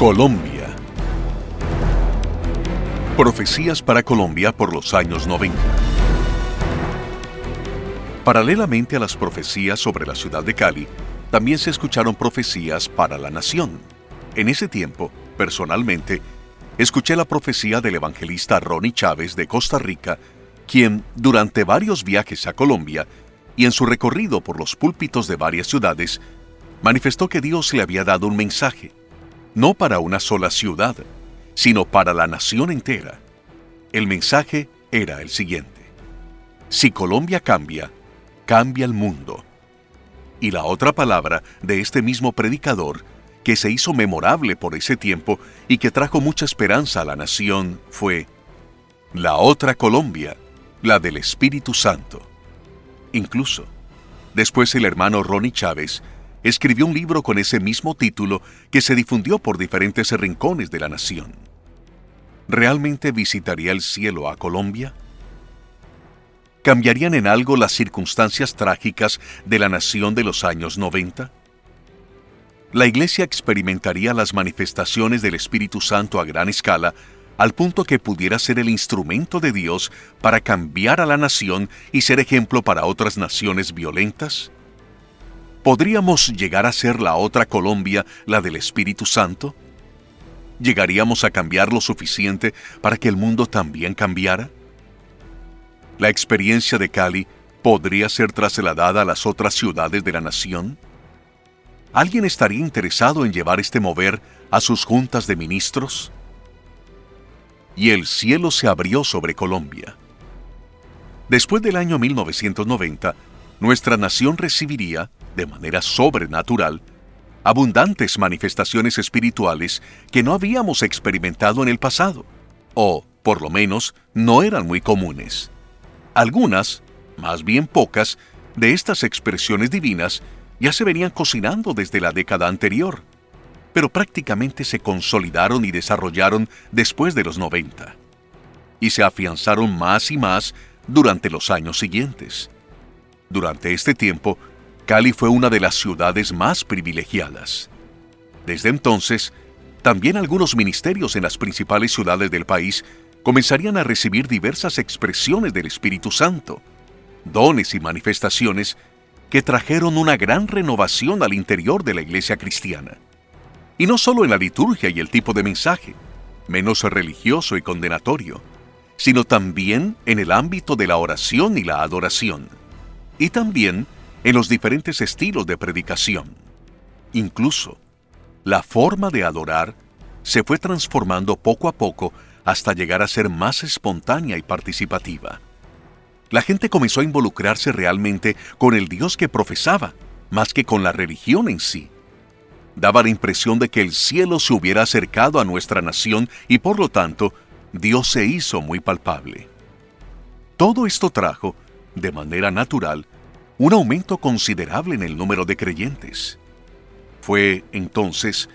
Colombia. Profecías para Colombia por los años 90. Paralelamente a las profecías sobre la ciudad de Cali, también se escucharon profecías para la nación. En ese tiempo, personalmente, escuché la profecía del evangelista Ronnie Chávez de Costa Rica, quien, durante varios viajes a Colombia y en su recorrido por los púlpitos de varias ciudades, manifestó que Dios le había dado un mensaje, no para una sola ciudad, sino para la nación entera. El mensaje era el siguiente. Si Colombia cambia, cambia el mundo. Y la otra palabra de este mismo predicador, que se hizo memorable por ese tiempo y que trajo mucha esperanza a la nación, fue la otra Colombia, la del Espíritu Santo. Incluso, después el hermano Ronnie Chávez escribió un libro con ese mismo título que se difundió por diferentes rincones de la nación. ¿Realmente visitaría el cielo a Colombia? ¿Cambiarían en algo las circunstancias trágicas de la nación de los años 90? La Iglesia experimentaría las manifestaciones del Espíritu Santo a gran escala al punto que pudiera ser el instrumento de Dios para cambiar a la nación y ser ejemplo para otras naciones violentas? ¿Podríamos llegar a ser la otra Colombia, la del Espíritu Santo? ¿Llegaríamos a cambiar lo suficiente para que el mundo también cambiara? ¿La experiencia de Cali podría ser trasladada a las otras ciudades de la nación? ¿Alguien estaría interesado en llevar este mover a sus juntas de ministros? Y el cielo se abrió sobre Colombia. Después del año 1990, nuestra nación recibiría, de manera sobrenatural, abundantes manifestaciones espirituales que no habíamos experimentado en el pasado, o, por lo menos, no eran muy comunes. Algunas, más bien pocas, de estas expresiones divinas ya se venían cocinando desde la década anterior, pero prácticamente se consolidaron y desarrollaron después de los 90, y se afianzaron más y más durante los años siguientes. Durante este tiempo, Cali fue una de las ciudades más privilegiadas. Desde entonces, también algunos ministerios en las principales ciudades del país comenzarían a recibir diversas expresiones del Espíritu Santo, dones y manifestaciones que trajeron una gran renovación al interior de la iglesia cristiana. Y no solo en la liturgia y el tipo de mensaje, menos religioso y condenatorio, sino también en el ámbito de la oración y la adoración, y también en los diferentes estilos de predicación. Incluso, la forma de adorar se fue transformando poco a poco hasta llegar a ser más espontánea y participativa. La gente comenzó a involucrarse realmente con el Dios que profesaba, más que con la religión en sí. Daba la impresión de que el cielo se hubiera acercado a nuestra nación y por lo tanto Dios se hizo muy palpable. Todo esto trajo, de manera natural, un aumento considerable en el número de creyentes. Fue entonces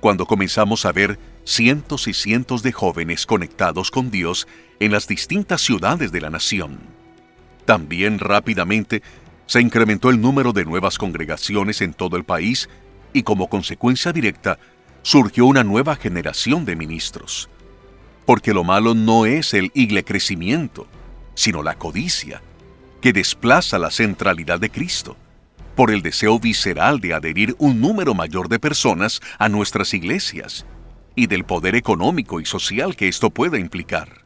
cuando comenzamos a ver cientos y cientos de jóvenes conectados con Dios en las distintas ciudades de la nación. También rápidamente se incrementó el número de nuevas congregaciones en todo el país y como consecuencia directa surgió una nueva generación de ministros. Porque lo malo no es el igle crecimiento, sino la codicia, que desplaza la centralidad de Cristo por el deseo visceral de adherir un número mayor de personas a nuestras iglesias y del poder económico y social que esto pueda implicar.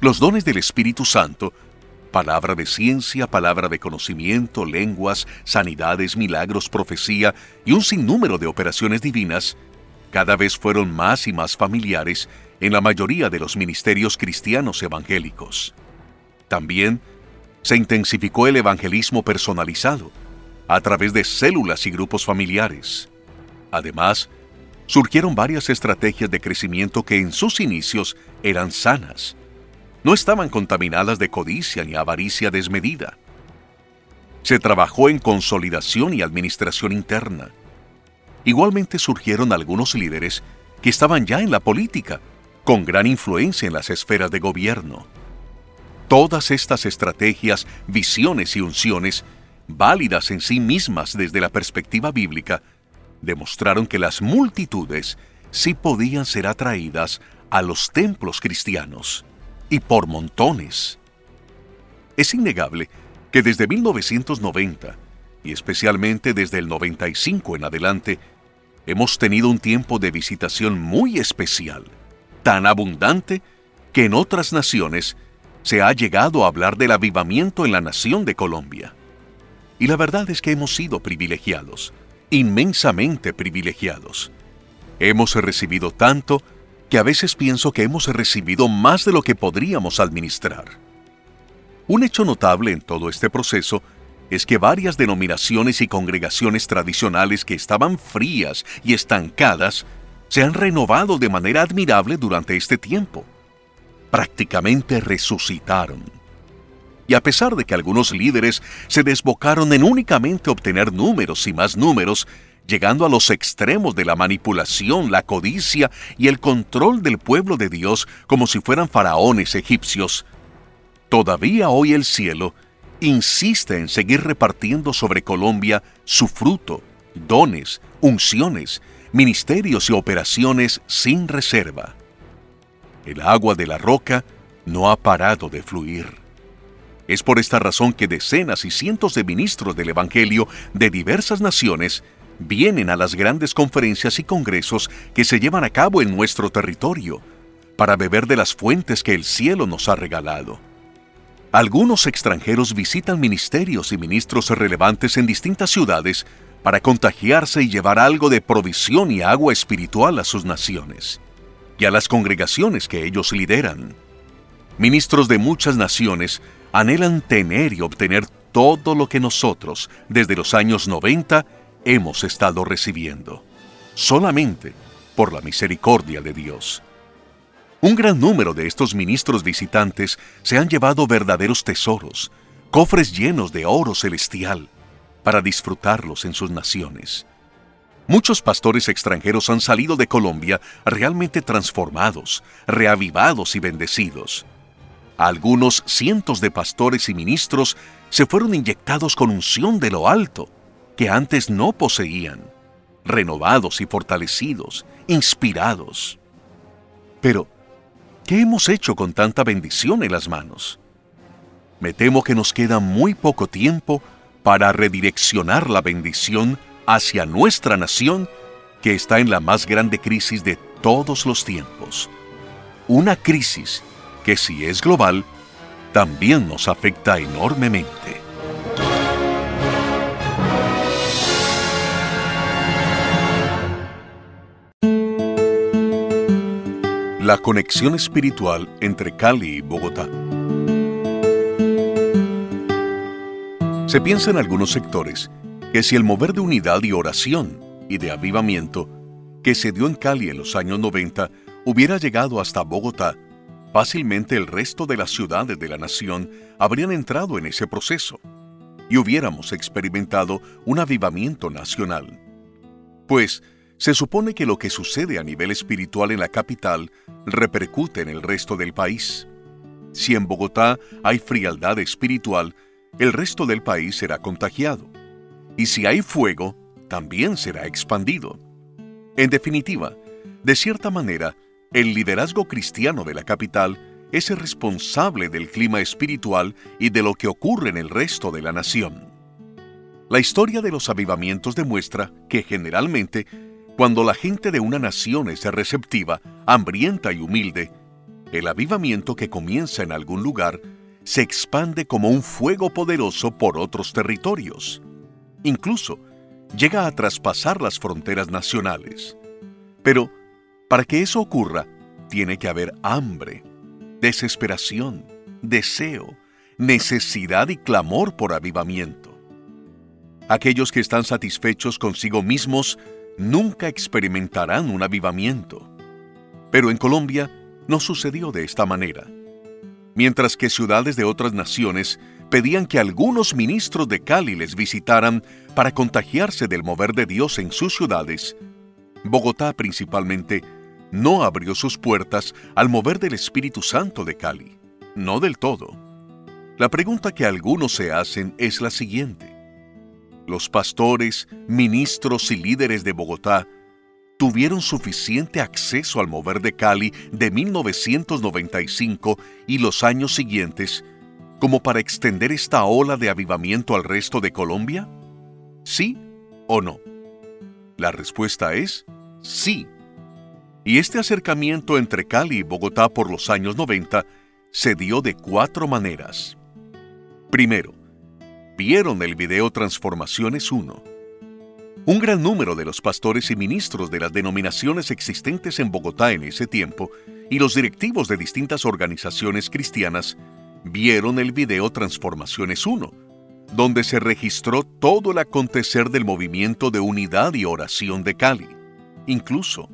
Los dones del Espíritu Santo, palabra de ciencia, palabra de conocimiento, lenguas, sanidades, milagros, profecía y un sinnúmero de operaciones divinas, cada vez fueron más y más familiares en la mayoría de los ministerios cristianos evangélicos. También se intensificó el evangelismo personalizado a través de células y grupos familiares. Además, surgieron varias estrategias de crecimiento que en sus inicios eran sanas. No estaban contaminadas de codicia ni avaricia desmedida. Se trabajó en consolidación y administración interna. Igualmente surgieron algunos líderes que estaban ya en la política, con gran influencia en las esferas de gobierno. Todas estas estrategias, visiones y unciones, válidas en sí mismas desde la perspectiva bíblica, demostraron que las multitudes sí podían ser atraídas a los templos cristianos, y por montones. Es innegable que desde 1990, y especialmente desde el 95 en adelante, hemos tenido un tiempo de visitación muy especial, tan abundante que en otras naciones se ha llegado a hablar del avivamiento en la nación de Colombia. Y la verdad es que hemos sido privilegiados, inmensamente privilegiados. Hemos recibido tanto que a veces pienso que hemos recibido más de lo que podríamos administrar. Un hecho notable en todo este proceso es que varias denominaciones y congregaciones tradicionales que estaban frías y estancadas se han renovado de manera admirable durante este tiempo. Prácticamente resucitaron. Y a pesar de que algunos líderes se desbocaron en únicamente obtener números y más números, llegando a los extremos de la manipulación, la codicia y el control del pueblo de Dios como si fueran faraones egipcios, todavía hoy el cielo insiste en seguir repartiendo sobre Colombia su fruto, dones, unciones, ministerios y operaciones sin reserva. El agua de la roca no ha parado de fluir. Es por esta razón que decenas y cientos de ministros del Evangelio de diversas naciones vienen a las grandes conferencias y congresos que se llevan a cabo en nuestro territorio para beber de las fuentes que el cielo nos ha regalado. Algunos extranjeros visitan ministerios y ministros relevantes en distintas ciudades para contagiarse y llevar algo de provisión y agua espiritual a sus naciones y a las congregaciones que ellos lideran. Ministros de muchas naciones anhelan tener y obtener todo lo que nosotros, desde los años 90, hemos estado recibiendo, solamente por la misericordia de Dios. Un gran número de estos ministros visitantes se han llevado verdaderos tesoros, cofres llenos de oro celestial, para disfrutarlos en sus naciones. Muchos pastores extranjeros han salido de Colombia realmente transformados, reavivados y bendecidos. Algunos cientos de pastores y ministros se fueron inyectados con unción de lo alto que antes no poseían, renovados y fortalecidos, inspirados. Pero, ¿qué hemos hecho con tanta bendición en las manos? Me temo que nos queda muy poco tiempo para redireccionar la bendición hacia nuestra nación que está en la más grande crisis de todos los tiempos. Una crisis que si es global, también nos afecta enormemente. La conexión espiritual entre Cali y Bogotá. Se piensa en algunos sectores que si el mover de unidad y oración y de avivamiento que se dio en Cali en los años 90 hubiera llegado hasta Bogotá, fácilmente el resto de las ciudades de la nación habrían entrado en ese proceso y hubiéramos experimentado un avivamiento nacional. Pues, se supone que lo que sucede a nivel espiritual en la capital repercute en el resto del país. Si en Bogotá hay frialdad espiritual, el resto del país será contagiado. Y si hay fuego, también será expandido. En definitiva, de cierta manera, el liderazgo cristiano de la capital es el responsable del clima espiritual y de lo que ocurre en el resto de la nación. La historia de los avivamientos demuestra que generalmente cuando la gente de una nación es receptiva, hambrienta y humilde, el avivamiento que comienza en algún lugar se expande como un fuego poderoso por otros territorios. Incluso llega a traspasar las fronteras nacionales. Pero, para que eso ocurra, tiene que haber hambre, desesperación, deseo, necesidad y clamor por avivamiento. Aquellos que están satisfechos consigo mismos nunca experimentarán un avivamiento. Pero en Colombia no sucedió de esta manera. Mientras que ciudades de otras naciones pedían que algunos ministros de Cali les visitaran para contagiarse del mover de Dios en sus ciudades, Bogotá principalmente no abrió sus puertas al mover del Espíritu Santo de Cali. No del todo. La pregunta que algunos se hacen es la siguiente los pastores, ministros y líderes de Bogotá tuvieron suficiente acceso al mover de Cali de 1995 y los años siguientes como para extender esta ola de avivamiento al resto de Colombia? ¿Sí o no? La respuesta es sí. Y este acercamiento entre Cali y Bogotá por los años 90 se dio de cuatro maneras. Primero, vieron el video Transformaciones 1. Un gran número de los pastores y ministros de las denominaciones existentes en Bogotá en ese tiempo y los directivos de distintas organizaciones cristianas vieron el video Transformaciones 1, donde se registró todo el acontecer del movimiento de unidad y oración de Cali. Incluso,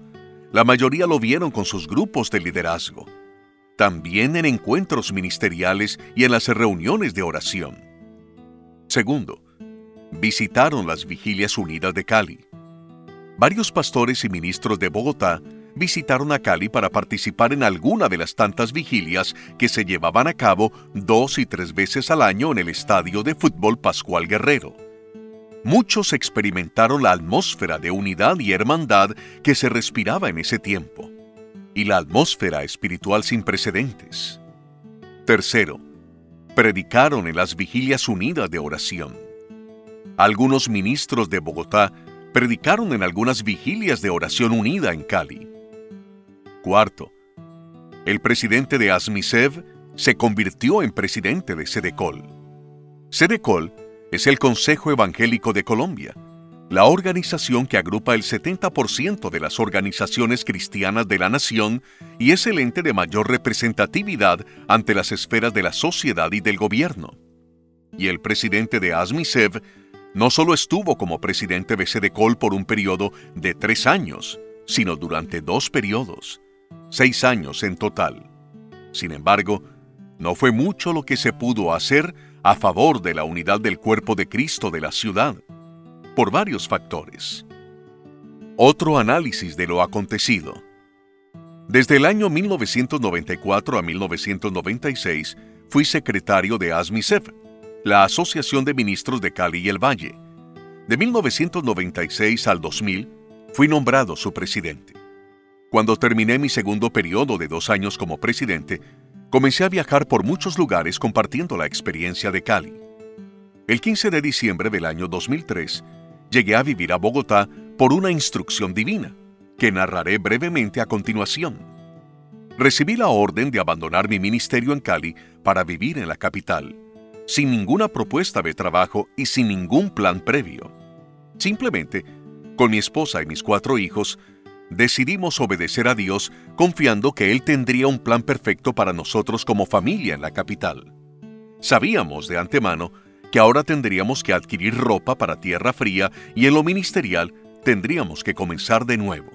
la mayoría lo vieron con sus grupos de liderazgo, también en encuentros ministeriales y en las reuniones de oración. Segundo, visitaron las Vigilias Unidas de Cali. Varios pastores y ministros de Bogotá visitaron a Cali para participar en alguna de las tantas vigilias que se llevaban a cabo dos y tres veces al año en el estadio de fútbol Pascual Guerrero. Muchos experimentaron la atmósfera de unidad y hermandad que se respiraba en ese tiempo, y la atmósfera espiritual sin precedentes. Tercero, predicaron en las vigilias unidas de oración. Algunos ministros de Bogotá predicaron en algunas vigilias de oración unida en Cali. Cuarto, el presidente de Asmisev se convirtió en presidente de Sedecol. Sedecol es el Consejo Evangélico de Colombia, la organización que agrupa el 70% de las organizaciones cristianas de la nación y es el ente de mayor representatividad ante las esferas de la sociedad y del gobierno. Y el presidente de Asmisev no solo estuvo como presidente de Sedecol por un periodo de tres años, sino durante dos periodos seis años en total. Sin embargo, no fue mucho lo que se pudo hacer a favor de la unidad del cuerpo de Cristo de la ciudad, por varios factores. Otro análisis de lo acontecido. Desde el año 1994 a 1996 fui secretario de ASMISEF, la Asociación de Ministros de Cali y el Valle. De 1996 al 2000 fui nombrado su presidente. Cuando terminé mi segundo periodo de dos años como presidente, comencé a viajar por muchos lugares compartiendo la experiencia de Cali. El 15 de diciembre del año 2003, llegué a vivir a Bogotá por una instrucción divina, que narraré brevemente a continuación. Recibí la orden de abandonar mi ministerio en Cali para vivir en la capital, sin ninguna propuesta de trabajo y sin ningún plan previo. Simplemente, con mi esposa y mis cuatro hijos, decidimos obedecer a Dios confiando que Él tendría un plan perfecto para nosotros como familia en la capital. Sabíamos de antemano que ahora tendríamos que adquirir ropa para tierra fría y en lo ministerial tendríamos que comenzar de nuevo.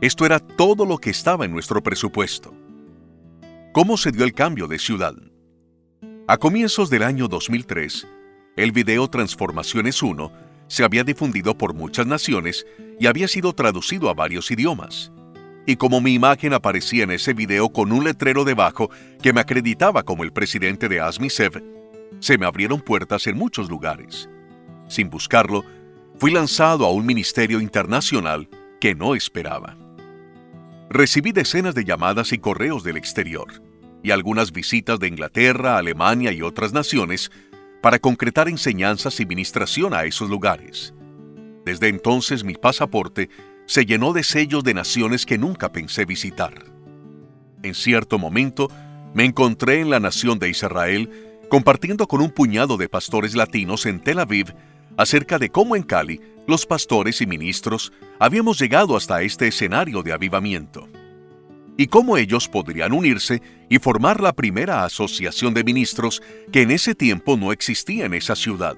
Esto era todo lo que estaba en nuestro presupuesto. ¿Cómo se dio el cambio de ciudad? A comienzos del año 2003, el video Transformaciones 1 se había difundido por muchas naciones y había sido traducido a varios idiomas. Y como mi imagen aparecía en ese video con un letrero debajo que me acreditaba como el presidente de ASMISEV, se me abrieron puertas en muchos lugares. Sin buscarlo, fui lanzado a un ministerio internacional que no esperaba. Recibí decenas de llamadas y correos del exterior, y algunas visitas de Inglaterra, Alemania y otras naciones para concretar enseñanzas y ministración a esos lugares. Desde entonces mi pasaporte se llenó de sellos de naciones que nunca pensé visitar. En cierto momento me encontré en la nación de Israel compartiendo con un puñado de pastores latinos en Tel Aviv acerca de cómo en Cali los pastores y ministros habíamos llegado hasta este escenario de avivamiento y cómo ellos podrían unirse y formar la primera asociación de ministros que en ese tiempo no existía en esa ciudad.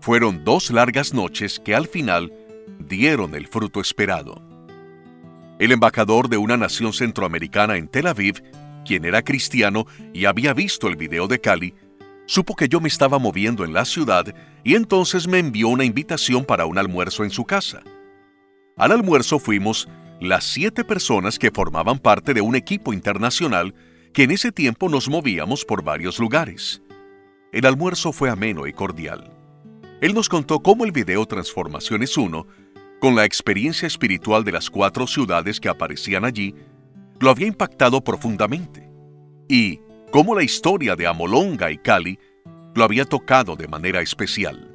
Fueron dos largas noches que al final dieron el fruto esperado. El embajador de una nación centroamericana en Tel Aviv, quien era cristiano y había visto el video de Cali, supo que yo me estaba moviendo en la ciudad y entonces me envió una invitación para un almuerzo en su casa. Al almuerzo fuimos las siete personas que formaban parte de un equipo internacional que en ese tiempo nos movíamos por varios lugares. El almuerzo fue ameno y cordial. Él nos contó cómo el video Transformaciones 1 con la experiencia espiritual de las cuatro ciudades que aparecían allí, lo había impactado profundamente. Y, como la historia de Amolonga y Cali, lo había tocado de manera especial.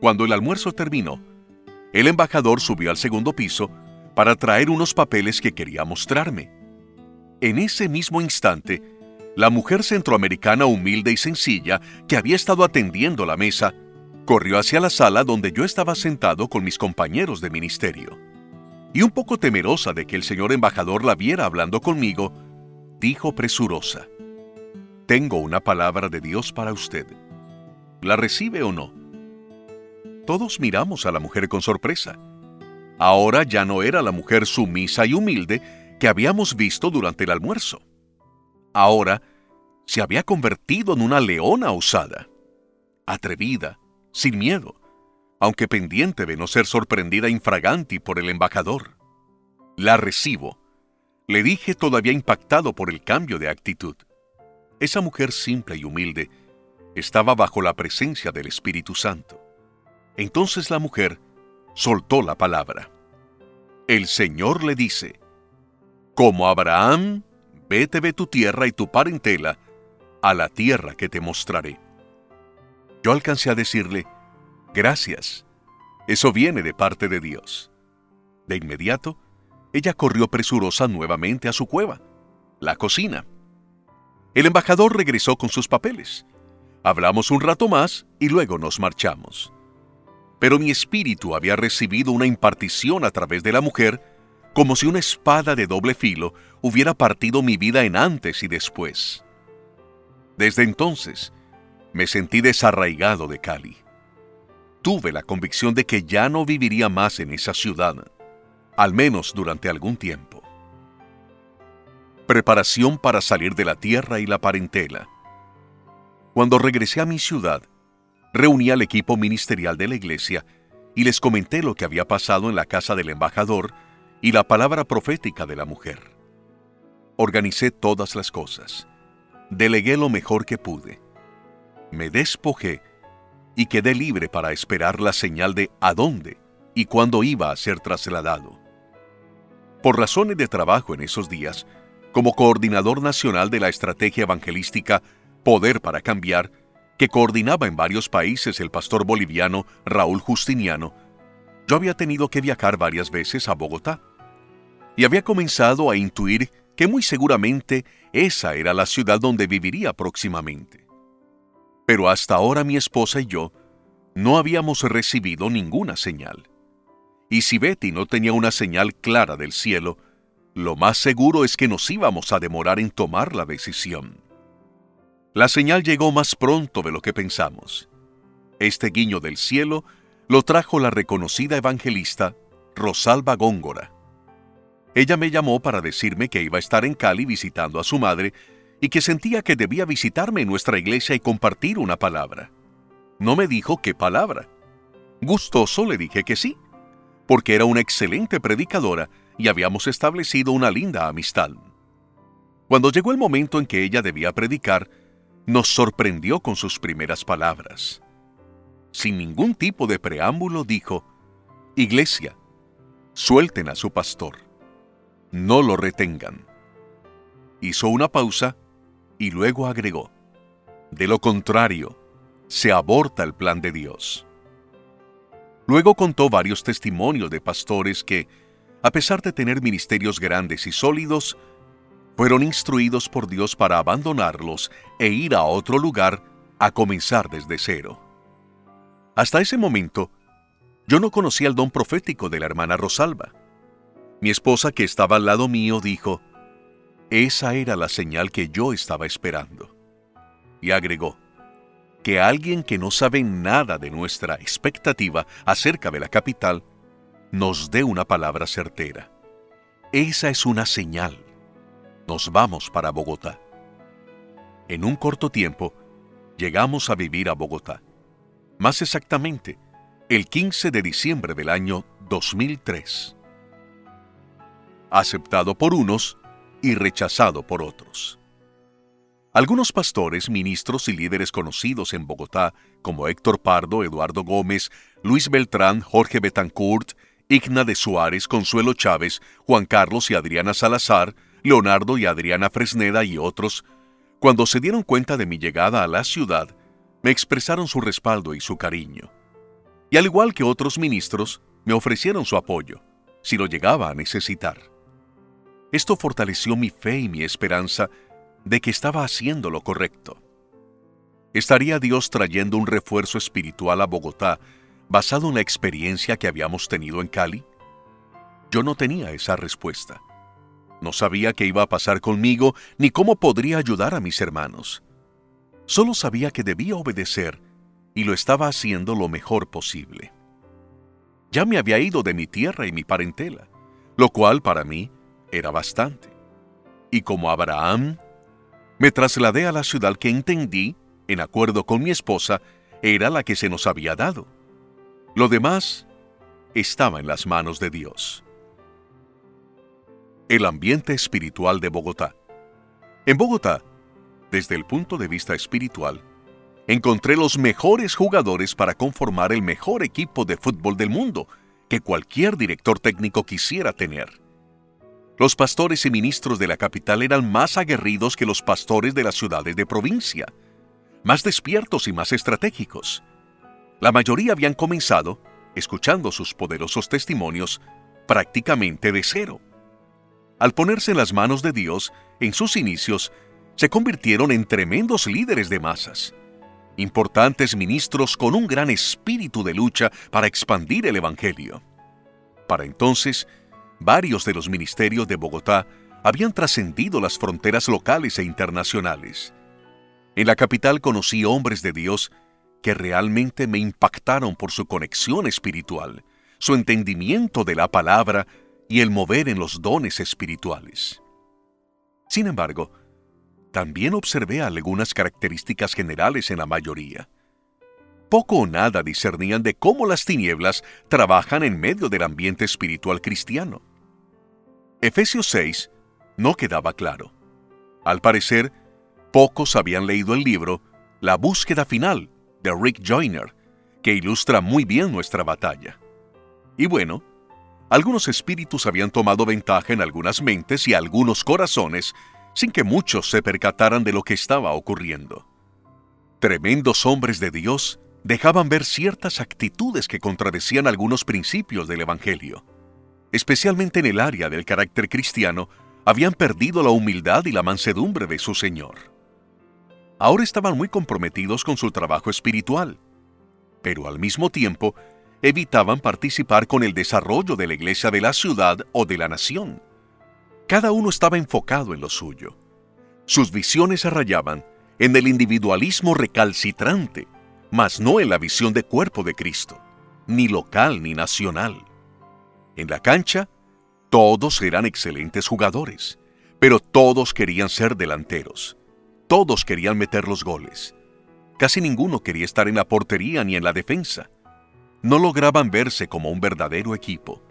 Cuando el almuerzo terminó, el embajador subió al segundo piso para traer unos papeles que quería mostrarme. En ese mismo instante, la mujer centroamericana humilde y sencilla que había estado atendiendo la mesa, corrió hacia la sala donde yo estaba sentado con mis compañeros de ministerio. Y un poco temerosa de que el señor embajador la viera hablando conmigo, dijo presurosa, Tengo una palabra de Dios para usted. ¿La recibe o no? Todos miramos a la mujer con sorpresa. Ahora ya no era la mujer sumisa y humilde que habíamos visto durante el almuerzo. Ahora se había convertido en una leona osada, atrevida, sin miedo, aunque pendiente de no ser sorprendida infraganti por el embajador. La recibo, le dije todavía impactado por el cambio de actitud. Esa mujer simple y humilde estaba bajo la presencia del Espíritu Santo. Entonces la mujer soltó la palabra. El Señor le dice, como Abraham, vete de tu tierra y tu parentela a la tierra que te mostraré. Yo alcancé a decirle, gracias, eso viene de parte de Dios. De inmediato, ella corrió presurosa nuevamente a su cueva, la cocina. El embajador regresó con sus papeles. Hablamos un rato más y luego nos marchamos. Pero mi espíritu había recibido una impartición a través de la mujer como si una espada de doble filo hubiera partido mi vida en antes y después. Desde entonces, me sentí desarraigado de Cali. Tuve la convicción de que ya no viviría más en esa ciudad, al menos durante algún tiempo. Preparación para salir de la tierra y la parentela. Cuando regresé a mi ciudad, reuní al equipo ministerial de la iglesia y les comenté lo que había pasado en la casa del embajador y la palabra profética de la mujer. Organicé todas las cosas. Delegué lo mejor que pude. Me despojé y quedé libre para esperar la señal de a dónde y cuándo iba a ser trasladado. Por razones de trabajo en esos días, como coordinador nacional de la estrategia evangelística Poder para Cambiar, que coordinaba en varios países el pastor boliviano Raúl Justiniano, yo había tenido que viajar varias veces a Bogotá y había comenzado a intuir que muy seguramente esa era la ciudad donde viviría próximamente. Pero hasta ahora mi esposa y yo no habíamos recibido ninguna señal. Y si Betty no tenía una señal clara del cielo, lo más seguro es que nos íbamos a demorar en tomar la decisión. La señal llegó más pronto de lo que pensamos. Este guiño del cielo lo trajo la reconocida evangelista Rosalba Góngora. Ella me llamó para decirme que iba a estar en Cali visitando a su madre y que sentía que debía visitarme en nuestra iglesia y compartir una palabra. No me dijo qué palabra. Gustoso le dije que sí, porque era una excelente predicadora y habíamos establecido una linda amistad. Cuando llegó el momento en que ella debía predicar, nos sorprendió con sus primeras palabras. Sin ningún tipo de preámbulo dijo, Iglesia, suelten a su pastor no lo retengan. Hizo una pausa y luego agregó, de lo contrario, se aborta el plan de Dios. Luego contó varios testimonios de pastores que, a pesar de tener ministerios grandes y sólidos, fueron instruidos por Dios para abandonarlos e ir a otro lugar a comenzar desde cero. Hasta ese momento, yo no conocía el don profético de la hermana Rosalba. Mi esposa que estaba al lado mío dijo, esa era la señal que yo estaba esperando. Y agregó, que alguien que no sabe nada de nuestra expectativa acerca de la capital nos dé una palabra certera. Esa es una señal. Nos vamos para Bogotá. En un corto tiempo, llegamos a vivir a Bogotá. Más exactamente, el 15 de diciembre del año 2003 aceptado por unos y rechazado por otros. Algunos pastores, ministros y líderes conocidos en Bogotá, como Héctor Pardo, Eduardo Gómez, Luis Beltrán, Jorge Betancourt Igna de Suárez, Consuelo Chávez, Juan Carlos y Adriana Salazar, Leonardo y Adriana Fresneda y otros, cuando se dieron cuenta de mi llegada a la ciudad, me expresaron su respaldo y su cariño. Y al igual que otros ministros, me ofrecieron su apoyo, si lo llegaba a necesitar. Esto fortaleció mi fe y mi esperanza de que estaba haciendo lo correcto. ¿Estaría Dios trayendo un refuerzo espiritual a Bogotá basado en la experiencia que habíamos tenido en Cali? Yo no tenía esa respuesta. No sabía qué iba a pasar conmigo ni cómo podría ayudar a mis hermanos. Solo sabía que debía obedecer y lo estaba haciendo lo mejor posible. Ya me había ido de mi tierra y mi parentela, lo cual para mí era bastante. Y como Abraham, me trasladé a la ciudad que entendí, en acuerdo con mi esposa, era la que se nos había dado. Lo demás estaba en las manos de Dios. El ambiente espiritual de Bogotá. En Bogotá, desde el punto de vista espiritual, encontré los mejores jugadores para conformar el mejor equipo de fútbol del mundo que cualquier director técnico quisiera tener. Los pastores y ministros de la capital eran más aguerridos que los pastores de las ciudades de provincia, más despiertos y más estratégicos. La mayoría habían comenzado, escuchando sus poderosos testimonios, prácticamente de cero. Al ponerse en las manos de Dios, en sus inicios, se convirtieron en tremendos líderes de masas, importantes ministros con un gran espíritu de lucha para expandir el Evangelio. Para entonces, varios de los ministerios de Bogotá habían trascendido las fronteras locales e internacionales. En la capital conocí hombres de Dios que realmente me impactaron por su conexión espiritual, su entendimiento de la palabra y el mover en los dones espirituales. Sin embargo, también observé algunas características generales en la mayoría. Poco o nada discernían de cómo las tinieblas trabajan en medio del ambiente espiritual cristiano. Efesios 6 no quedaba claro. Al parecer, pocos habían leído el libro La búsqueda final de Rick Joyner, que ilustra muy bien nuestra batalla. Y bueno, algunos espíritus habían tomado ventaja en algunas mentes y algunos corazones sin que muchos se percataran de lo que estaba ocurriendo. Tremendos hombres de Dios dejaban ver ciertas actitudes que contradecían algunos principios del Evangelio especialmente en el área del carácter cristiano, habían perdido la humildad y la mansedumbre de su Señor. Ahora estaban muy comprometidos con su trabajo espiritual, pero al mismo tiempo evitaban participar con el desarrollo de la iglesia de la ciudad o de la nación. Cada uno estaba enfocado en lo suyo. Sus visiones se rayaban en el individualismo recalcitrante, mas no en la visión de cuerpo de Cristo, ni local ni nacional. En la cancha, todos eran excelentes jugadores, pero todos querían ser delanteros. Todos querían meter los goles. Casi ninguno quería estar en la portería ni en la defensa. No lograban verse como un verdadero equipo.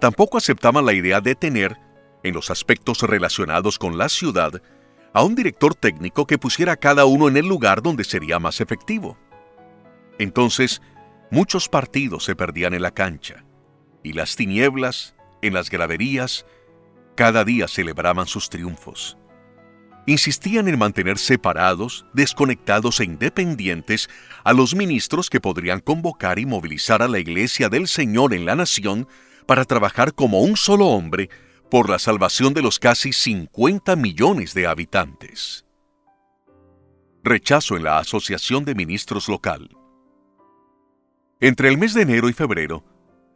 Tampoco aceptaban la idea de tener, en los aspectos relacionados con la ciudad, a un director técnico que pusiera a cada uno en el lugar donde sería más efectivo. Entonces, muchos partidos se perdían en la cancha y las tinieblas, en las graderías, cada día celebraban sus triunfos. Insistían en mantener separados, desconectados e independientes a los ministros que podrían convocar y movilizar a la Iglesia del Señor en la nación para trabajar como un solo hombre por la salvación de los casi 50 millones de habitantes. Rechazo en la Asociación de Ministros Local. Entre el mes de enero y febrero,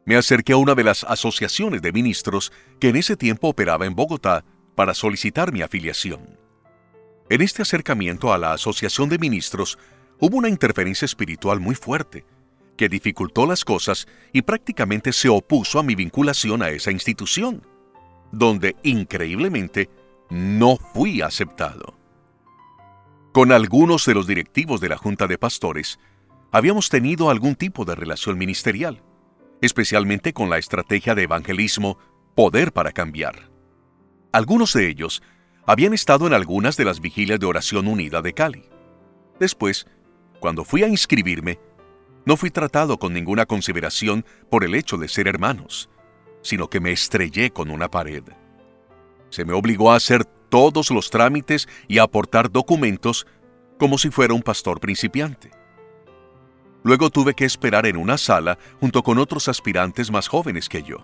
me acerqué a una de las asociaciones de ministros que en ese tiempo operaba en Bogotá para solicitar mi afiliación. En este acercamiento a la asociación de ministros hubo una interferencia espiritual muy fuerte, que dificultó las cosas y prácticamente se opuso a mi vinculación a esa institución, donde increíblemente no fui aceptado. Con algunos de los directivos de la Junta de Pastores, habíamos tenido algún tipo de relación ministerial especialmente con la estrategia de evangelismo Poder para Cambiar. Algunos de ellos habían estado en algunas de las vigilias de oración unida de Cali. Después, cuando fui a inscribirme, No fui tratado con ninguna consideración por el hecho de ser hermanos, sino que me estrellé con una pared. Se me obligó a hacer todos los trámites y a aportar documentos como si fuera un pastor principiante. Luego tuve que esperar en una sala junto con otros aspirantes más jóvenes que yo.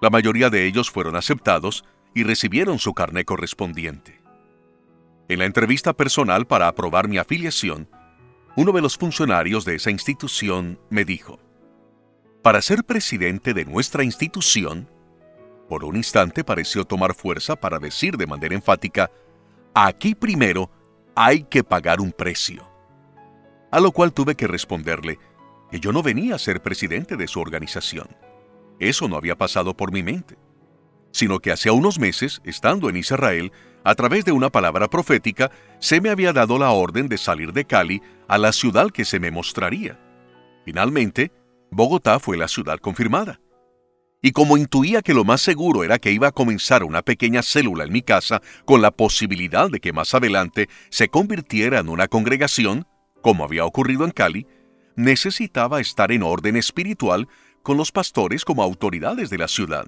La mayoría de ellos fueron aceptados y recibieron su carné correspondiente. En la entrevista personal para aprobar mi afiliación, uno de los funcionarios de esa institución me dijo, para ser presidente de nuestra institución, por un instante pareció tomar fuerza para decir de manera enfática, aquí primero hay que pagar un precio. A lo cual tuve que responderle que yo no venía a ser presidente de su organización. Eso no había pasado por mi mente, sino que hace unos meses, estando en Israel, a través de una palabra profética, se me había dado la orden de salir de Cali a la ciudad que se me mostraría. Finalmente, Bogotá fue la ciudad confirmada. Y como intuía que lo más seguro era que iba a comenzar una pequeña célula en mi casa con la posibilidad de que más adelante se convirtiera en una congregación, como había ocurrido en Cali, necesitaba estar en orden espiritual con los pastores como autoridades de la ciudad.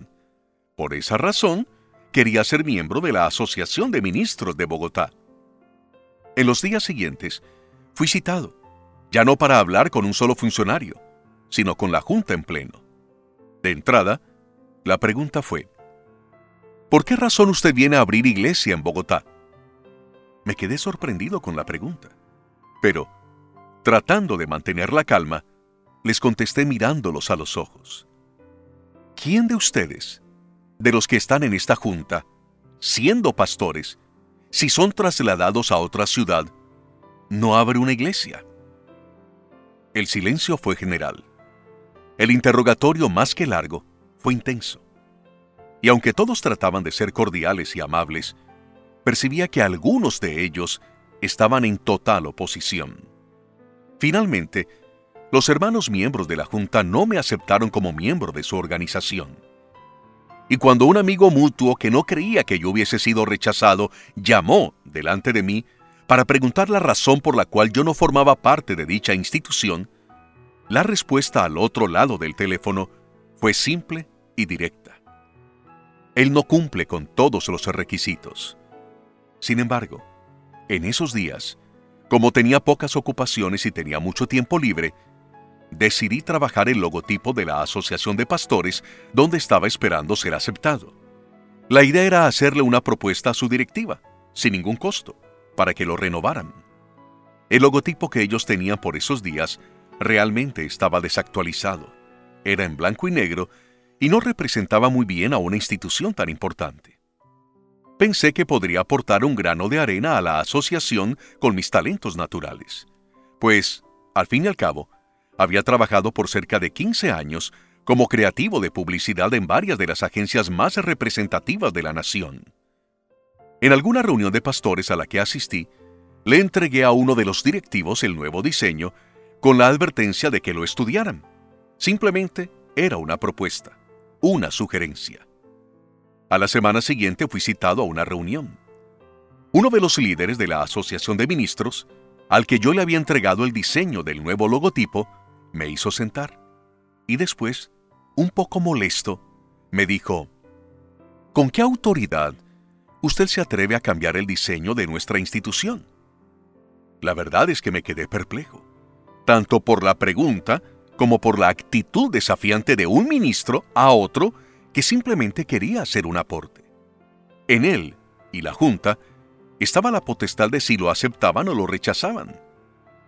Por esa razón, quería ser miembro de la Asociación de Ministros de Bogotá. En los días siguientes, fui citado, ya no para hablar con un solo funcionario, sino con la Junta en pleno. De entrada, la pregunta fue, ¿por qué razón usted viene a abrir iglesia en Bogotá? Me quedé sorprendido con la pregunta, pero, tratando de mantener la calma, les contesté mirándolos a los ojos. ¿Quién de ustedes de los que están en esta junta, siendo pastores, si son trasladados a otra ciudad, no abre una iglesia. El silencio fue general. El interrogatorio más que largo fue intenso. Y aunque todos trataban de ser cordiales y amables, percibía que algunos de ellos estaban en total oposición. Finalmente, los hermanos miembros de la Junta no me aceptaron como miembro de su organización. Y cuando un amigo mutuo que no creía que yo hubiese sido rechazado llamó delante de mí para preguntar la razón por la cual yo no formaba parte de dicha institución, la respuesta al otro lado del teléfono fue simple y directa. Él no cumple con todos los requisitos. Sin embargo, en esos días, como tenía pocas ocupaciones y tenía mucho tiempo libre, decidí trabajar el logotipo de la Asociación de Pastores donde estaba esperando ser aceptado. La idea era hacerle una propuesta a su directiva, sin ningún costo, para que lo renovaran. El logotipo que ellos tenían por esos días realmente estaba desactualizado. Era en blanco y negro y no representaba muy bien a una institución tan importante. Pensé que podría aportar un grano de arena a la asociación con mis talentos naturales, pues, al fin y al cabo, había trabajado por cerca de 15 años como creativo de publicidad en varias de las agencias más representativas de la nación. En alguna reunión de pastores a la que asistí, le entregué a uno de los directivos el nuevo diseño con la advertencia de que lo estudiaran. Simplemente era una propuesta, una sugerencia. A la semana siguiente fui citado a una reunión. Uno de los líderes de la Asociación de Ministros, al que yo le había entregado el diseño del nuevo logotipo, me hizo sentar y después, un poco molesto, me dijo, ¿con qué autoridad usted se atreve a cambiar el diseño de nuestra institución? La verdad es que me quedé perplejo, tanto por la pregunta como por la actitud desafiante de un ministro a otro que simplemente quería hacer un aporte. En él y la Junta estaba la potestad de si lo aceptaban o lo rechazaban.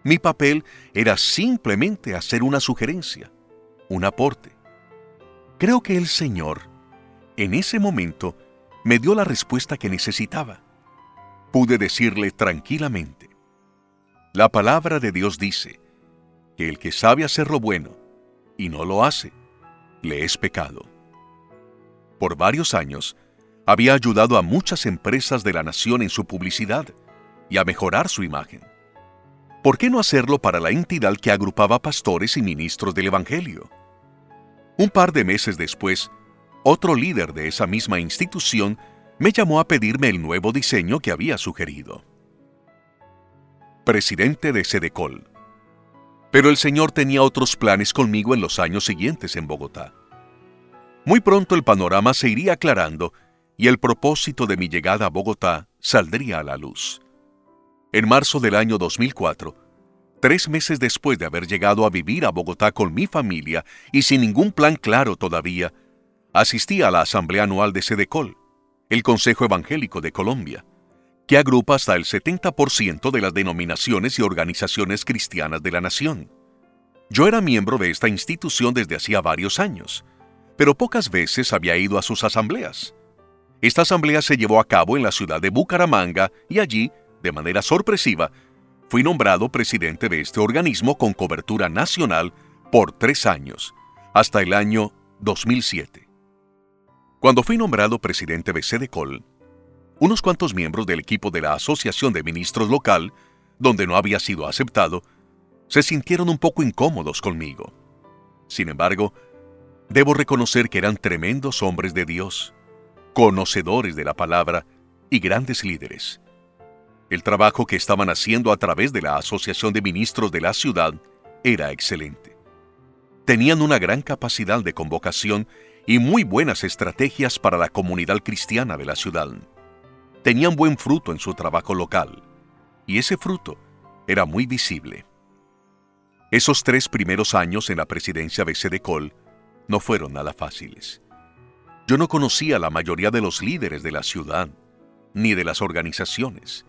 Mi papel era simplemente hacer una sugerencia, un aporte. Creo que el Señor, en ese momento, me dio la respuesta que necesitaba. Pude decirle tranquilamente, la palabra de Dios dice que el que sabe hacer lo bueno y no lo hace, le es pecado. Por varios años, había ayudado a muchas empresas de la nación en su publicidad y a mejorar su imagen. ¿Por qué no hacerlo para la entidad que agrupaba pastores y ministros del Evangelio? Un par de meses después, otro líder de esa misma institución me llamó a pedirme el nuevo diseño que había sugerido. Presidente de Sedecol. Pero el Señor tenía otros planes conmigo en los años siguientes en Bogotá. Muy pronto el panorama se iría aclarando y el propósito de mi llegada a Bogotá saldría a la luz. En marzo del año 2004, tres meses después de haber llegado a vivir a Bogotá con mi familia y sin ningún plan claro todavía, asistí a la Asamblea Anual de Sedecol, el Consejo Evangélico de Colombia que agrupa hasta el 70% de las denominaciones y organizaciones cristianas de la nación. Yo era miembro de esta institución desde hacía varios años, pero pocas veces había ido a sus asambleas. Esta asamblea se llevó a cabo en la ciudad de Bucaramanga y allí, de manera sorpresiva, fui nombrado presidente de este organismo con cobertura nacional por tres años, hasta el año 2007. Cuando fui nombrado presidente de Sedecol, unos cuantos miembros del equipo de la Asociación de Ministros local, donde no había sido aceptado, se sintieron un poco incómodos conmigo. Sin embargo, debo reconocer que eran tremendos hombres de Dios, conocedores de la palabra y grandes líderes. El trabajo que estaban haciendo a través de la Asociación de Ministros de la ciudad era excelente. Tenían una gran capacidad de convocación y muy buenas estrategias para la comunidad cristiana de la ciudad tenían buen fruto en su trabajo local, y ese fruto era muy visible. Esos tres primeros años en la presidencia de Sedecol no fueron nada fáciles. Yo no conocía a la mayoría de los líderes de la ciudad, ni de las organizaciones.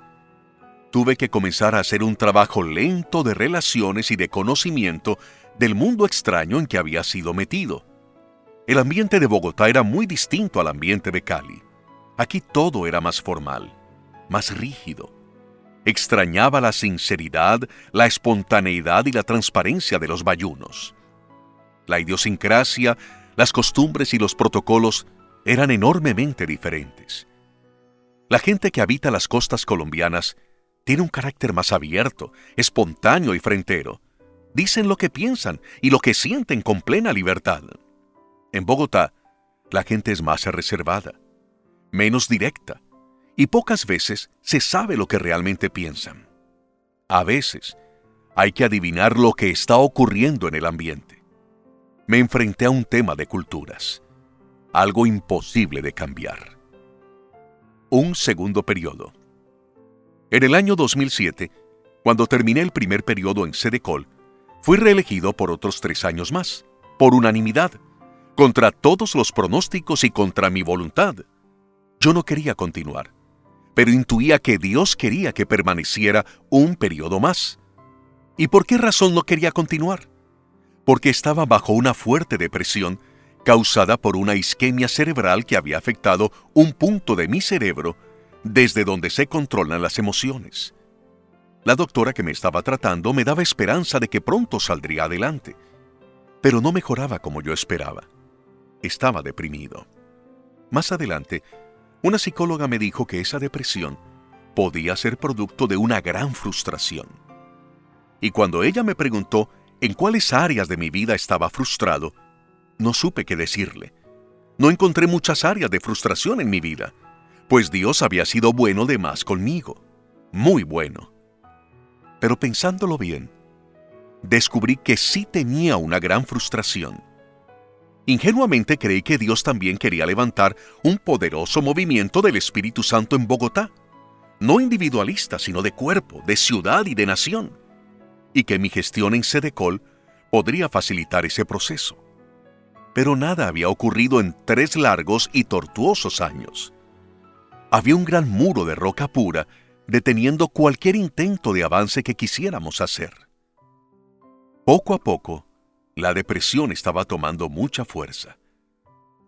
Tuve que comenzar a hacer un trabajo lento de relaciones y de conocimiento del mundo extraño en que había sido metido. El ambiente de Bogotá era muy distinto al ambiente de Cali. Aquí todo era más formal, más rígido. Extrañaba la sinceridad, la espontaneidad y la transparencia de los bayunos. La idiosincrasia, las costumbres y los protocolos eran enormemente diferentes. La gente que habita las costas colombianas tiene un carácter más abierto, espontáneo y frentero. Dicen lo que piensan y lo que sienten con plena libertad. En Bogotá, la gente es más reservada menos directa, y pocas veces se sabe lo que realmente piensan. A veces, hay que adivinar lo que está ocurriendo en el ambiente. Me enfrenté a un tema de culturas, algo imposible de cambiar. Un segundo periodo. En el año 2007, cuando terminé el primer periodo en Sedecol, fui reelegido por otros tres años más, por unanimidad, contra todos los pronósticos y contra mi voluntad. Yo no quería continuar, pero intuía que Dios quería que permaneciera un periodo más. ¿Y por qué razón no quería continuar? Porque estaba bajo una fuerte depresión causada por una isquemia cerebral que había afectado un punto de mi cerebro desde donde se controlan las emociones. La doctora que me estaba tratando me daba esperanza de que pronto saldría adelante, pero no mejoraba como yo esperaba. Estaba deprimido. Más adelante, una psicóloga me dijo que esa depresión podía ser producto de una gran frustración. Y cuando ella me preguntó en cuáles áreas de mi vida estaba frustrado, no supe qué decirle. No encontré muchas áreas de frustración en mi vida, pues Dios había sido bueno de más conmigo, muy bueno. Pero pensándolo bien, descubrí que sí tenía una gran frustración Ingenuamente creí que Dios también quería levantar un poderoso movimiento del Espíritu Santo en Bogotá, no individualista, sino de cuerpo, de ciudad y de nación, y que mi gestión en Sedecol podría facilitar ese proceso. Pero nada había ocurrido en tres largos y tortuosos años. Había un gran muro de roca pura deteniendo cualquier intento de avance que quisiéramos hacer. Poco a poco, la depresión estaba tomando mucha fuerza.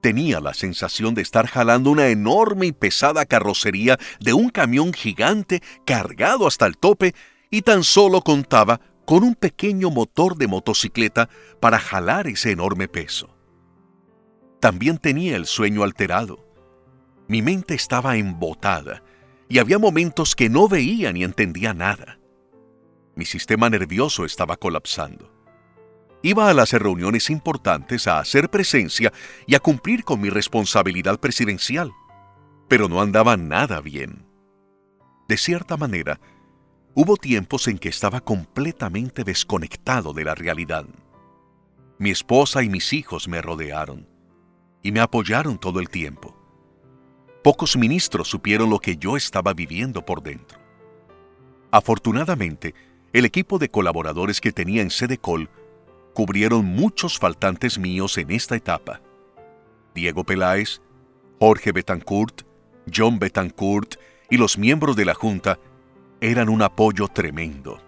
Tenía la sensación de estar jalando una enorme y pesada carrocería de un camión gigante cargado hasta el tope y tan solo contaba con un pequeño motor de motocicleta para jalar ese enorme peso. También tenía el sueño alterado. Mi mente estaba embotada y había momentos que no veía ni entendía nada. Mi sistema nervioso estaba colapsando. Iba a las reuniones importantes a hacer presencia y a cumplir con mi responsabilidad presidencial, pero no andaba nada bien. De cierta manera, Hubo tiempos en que estaba completamente desconectado de la realidad. Mi esposa y mis hijos me rodearon y me apoyaron todo el tiempo. Pocos ministros supieron lo que yo estaba viviendo por dentro. Afortunadamente, el equipo de colaboradores que tenía en Sedecol cubrieron muchos faltantes míos en esta etapa. Diego Peláez, Jorge Betancourt, John Betancourt y los miembros de la Junta eran un apoyo tremendo.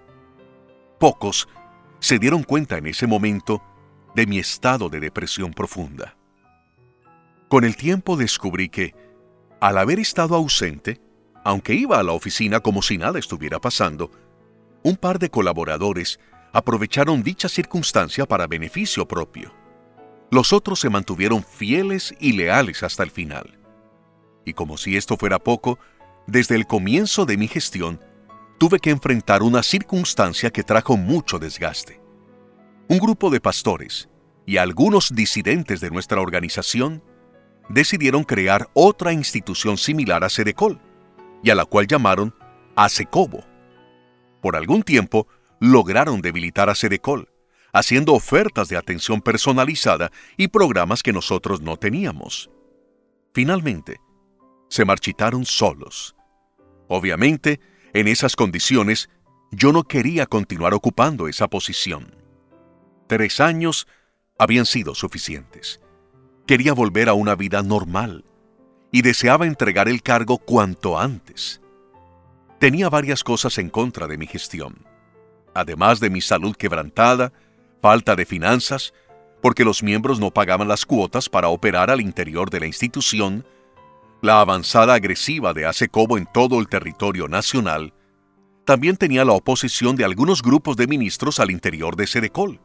Pocos se dieron cuenta en ese momento de mi estado de depresión profunda. Con el tiempo descubrí que, al haber estado ausente, aunque iba a la oficina como si nada estuviera pasando, un par de colaboradores aprovecharon dicha circunstancia para beneficio propio. Los otros se mantuvieron fieles y leales hasta el final. Y como si esto fuera poco, desde el comienzo de mi gestión, tuve que enfrentar una circunstancia que trajo mucho desgaste. Un grupo de pastores y algunos disidentes de nuestra organización decidieron crear otra institución similar a Sedecol, y a la cual llamaron ASECOBO. Por algún tiempo, lograron debilitar a Sedecol, haciendo ofertas de atención personalizada y programas que nosotros no teníamos. Finalmente, se marchitaron solos. Obviamente, en esas condiciones, yo no quería continuar ocupando esa posición. Tres años habían sido suficientes. Quería volver a una vida normal y deseaba entregar el cargo cuanto antes. Tenía varias cosas en contra de mi gestión, además de mi salud quebrantada, falta de finanzas, porque los miembros no pagaban las cuotas para operar al interior de la institución, la avanzada agresiva de ASECOBO en todo el territorio nacional, también tenía la oposición de algunos grupos de ministros al interior de Sedecol,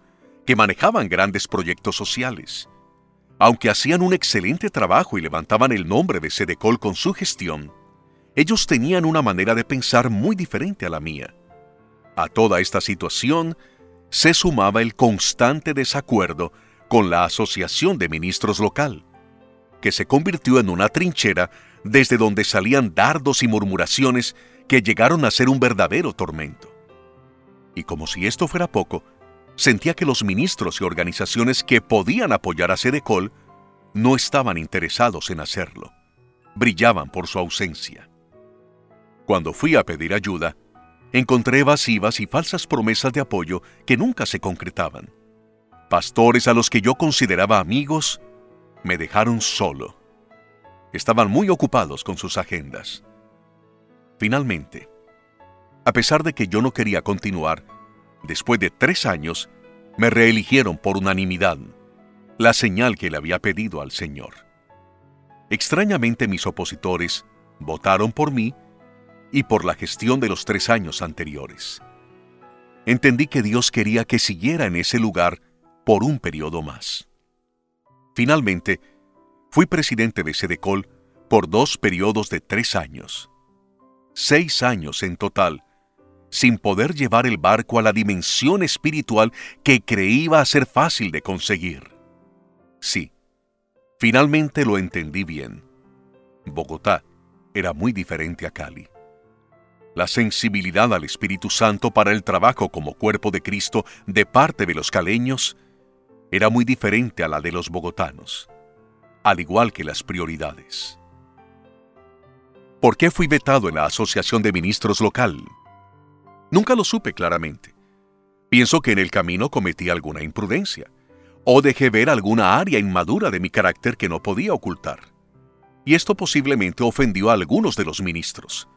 que manejaban grandes proyectos sociales. Aunque hacían un excelente trabajo y levantaban el nombre de Sedecol con su gestión, ellos tenían una manera de pensar muy diferente a la mía. A toda esta situación se sumaba el constante desacuerdo con la Asociación de Ministros Local, que se convirtió en una trinchera desde donde salían dardos y murmuraciones que llegaron a ser un verdadero tormento. Y como si esto fuera poco, sentía que los ministros y organizaciones que podían apoyar a Sedecol no estaban interesados en hacerlo. Brillaban por su ausencia. Cuando fui a pedir ayuda, encontré evasivas y falsas promesas de apoyo que nunca se concretaban. Pastores a los que yo consideraba amigos me dejaron solo. Estaban muy ocupados con sus agendas. Finalmente, a pesar de que yo no quería continuar, después de tres años, me reeligieron por unanimidad, la señal que le había pedido al Señor. Extrañamente mis opositores votaron por mí y por la gestión de los tres años anteriores. Entendí que Dios quería que siguiera en ese lugar por un periodo más. Finalmente, fui presidente de Sedecol por dos periodos de tres años. Seis años en total, sin poder llevar el barco a la dimensión espiritual que creí iba a ser fácil de conseguir. Sí, finalmente lo entendí bien. Bogotá era muy diferente a Cali. La sensibilidad al Espíritu Santo para el trabajo como cuerpo de Cristo de parte de los caleños era muy diferente a la de los bogotanos, al igual que las prioridades. ¿Por qué fui vetado en la Asociación de Ministros local? Nunca lo supe claramente. Pienso que en el camino cometí alguna imprudencia, o dejé ver alguna área inmadura de mi carácter que no podía ocultar. Y esto posiblemente ofendió a algunos de los ministros,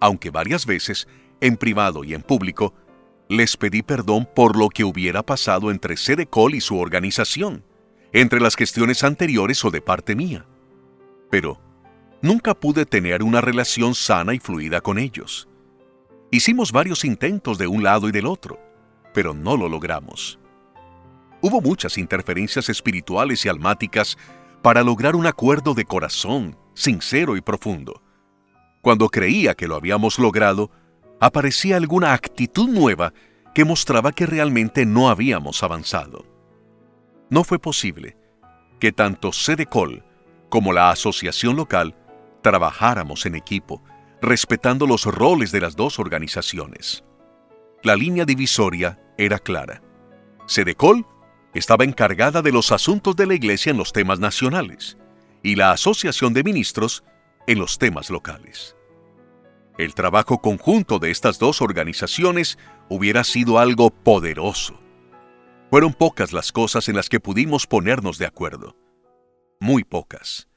aunque varias veces, en privado y en público, les pedí perdón por lo que hubiera pasado entre Sedecol y su organización, entre las gestiones anteriores o de parte mía. Pero nunca pude tener una relación sana y fluida con ellos. Hicimos varios intentos de un lado y del otro, pero no lo logramos. Hubo muchas interferencias espirituales y almáticas para lograr un acuerdo de corazón, sincero y profundo. Cuando creía que lo habíamos logrado, aparecía alguna actitud nueva que mostraba que realmente no habíamos avanzado. No fue posible que tanto Sedecol como la asociación local trabajáramos en equipo, respetando los roles de las dos organizaciones. La línea divisoria era clara. Sedecol estaba encargada de los asuntos de la Iglesia en los temas nacionales y la Asociación de Ministros en los temas locales. El trabajo conjunto de estas dos organizaciones hubiera sido algo poderoso. Fueron pocas las cosas en las que pudimos ponernos de acuerdo. Muy pocas.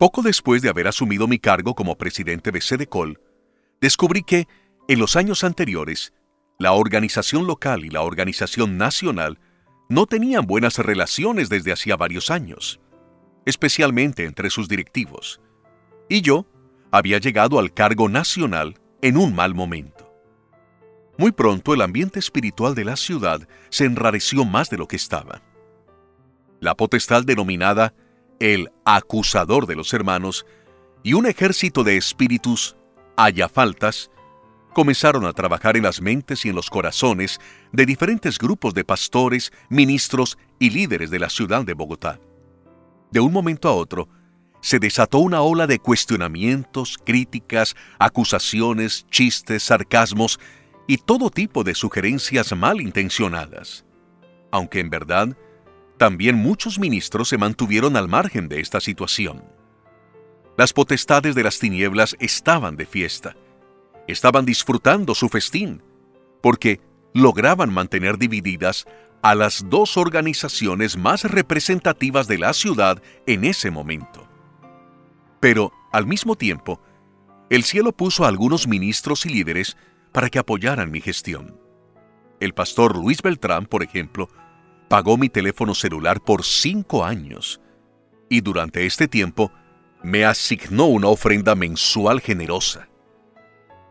Poco después de haber asumido mi cargo como presidente de Sedecol, descubrí que, en los años anteriores, la organización local y la organización nacional no tenían buenas relaciones desde hacía varios años, especialmente entre sus directivos. Y yo había llegado al cargo nacional en un mal momento. Muy pronto el ambiente espiritual de la ciudad se enrareció más de lo que estaba. La potestad denominada el acusador de los hermanos, y un ejército de espíritus, haya faltas, comenzaron a trabajar en las mentes y en los corazones de diferentes grupos de pastores, ministros y líderes de la ciudad de Bogotá. De un momento a otro, se desató una ola de cuestionamientos, críticas, acusaciones, chistes, sarcasmos y todo tipo de sugerencias malintencionadas. Aunque en verdad, también muchos ministros se mantuvieron al margen de esta situación. Las potestades de las tinieblas estaban de fiesta. Estaban disfrutando su festín, porque lograban mantener divididas a las dos organizaciones más representativas de la ciudad en ese momento. Pero, al mismo tiempo, el cielo puso a algunos ministros y líderes para que apoyaran mi gestión. El pastor Luis Beltrán, por ejemplo, pagó mi teléfono celular por cinco años y durante este tiempo me asignó una ofrenda mensual generosa.